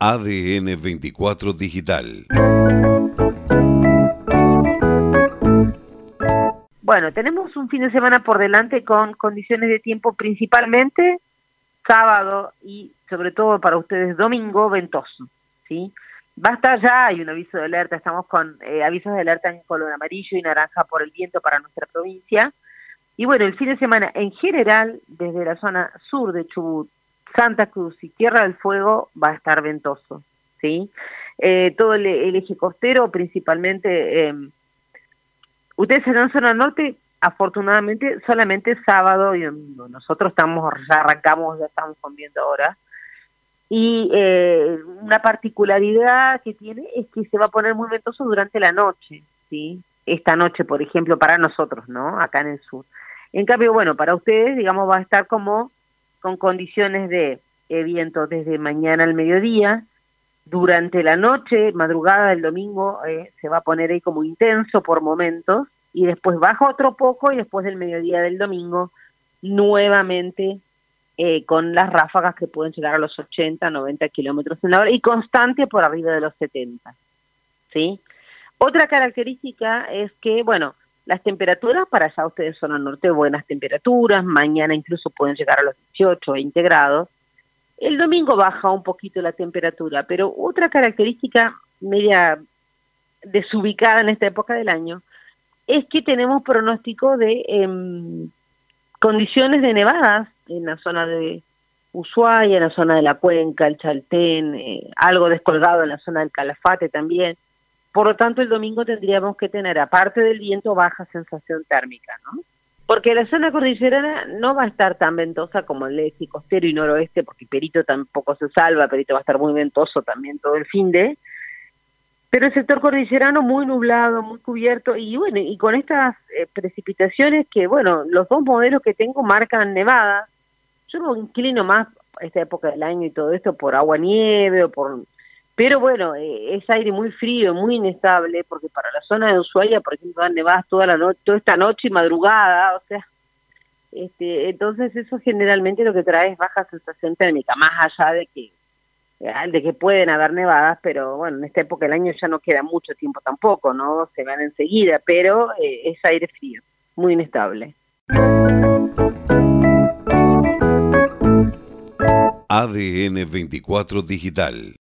ADN 24 Digital. Bueno, tenemos un fin de semana por delante con condiciones de tiempo principalmente sábado y sobre todo para ustedes domingo ventoso, ¿sí? Basta ya, hay un aviso de alerta, estamos con eh, avisos de alerta en color amarillo y naranja por el viento para nuestra provincia. Y bueno, el fin de semana en general, desde la zona sur de Chubut, Santa Cruz y Tierra del Fuego va a estar ventoso, ¿sí? Eh, todo el, eje costero, principalmente, eh, ustedes en zona norte, afortunadamente, solamente sábado y nosotros estamos, ya arrancamos, ya estamos comiendo ahora, y eh, una particularidad que tiene es que se va a poner muy ventoso durante la noche, ¿sí? Esta noche, por ejemplo, para nosotros, ¿no? Acá en el sur. En cambio, bueno, para ustedes, digamos, va a estar como con condiciones de viento desde mañana al mediodía. Durante la noche, madrugada del domingo, eh, se va a poner ahí como intenso por momentos y después baja otro poco y después del mediodía del domingo nuevamente eh, con las ráfagas que pueden llegar a los 80, 90 kilómetros en la hora y constante por arriba de los 70. ¿sí? Otra característica es que, bueno, las temperaturas para allá ustedes son al norte buenas temperaturas, mañana incluso pueden llegar a los 18, 20 grados. El domingo baja un poquito la temperatura, pero otra característica media desubicada en esta época del año es que tenemos pronóstico de em, condiciones de nevadas en la zona de Ushuaia, en la zona de la Cuenca, el Chaltén, eh, algo descolgado en la zona del Calafate también. Por lo tanto, el domingo tendríamos que tener, aparte del viento, baja sensación térmica, ¿no? Porque la zona cordillerana no va a estar tan ventosa como el eje costero y noroeste, porque Perito tampoco se salva, Perito va a estar muy ventoso también todo el fin de, pero el sector cordillerano muy nublado, muy cubierto, y bueno, y con estas eh, precipitaciones que, bueno, los dos modelos que tengo marcan nevada, yo me inclino más esta época del año y todo esto por agua nieve o por pero bueno, eh, es aire muy frío, muy inestable, porque para la zona de Ushuaia, por ejemplo, van nevadas toda la noche, toda esta noche y madrugada, o sea, este, entonces eso generalmente lo que trae es baja sensación térmica, más allá de que eh, de que pueden haber nevadas, pero bueno, en esta época del año ya no queda mucho tiempo tampoco, ¿no? Se van enseguida, pero eh, es aire frío, muy inestable. ADN 24 Digital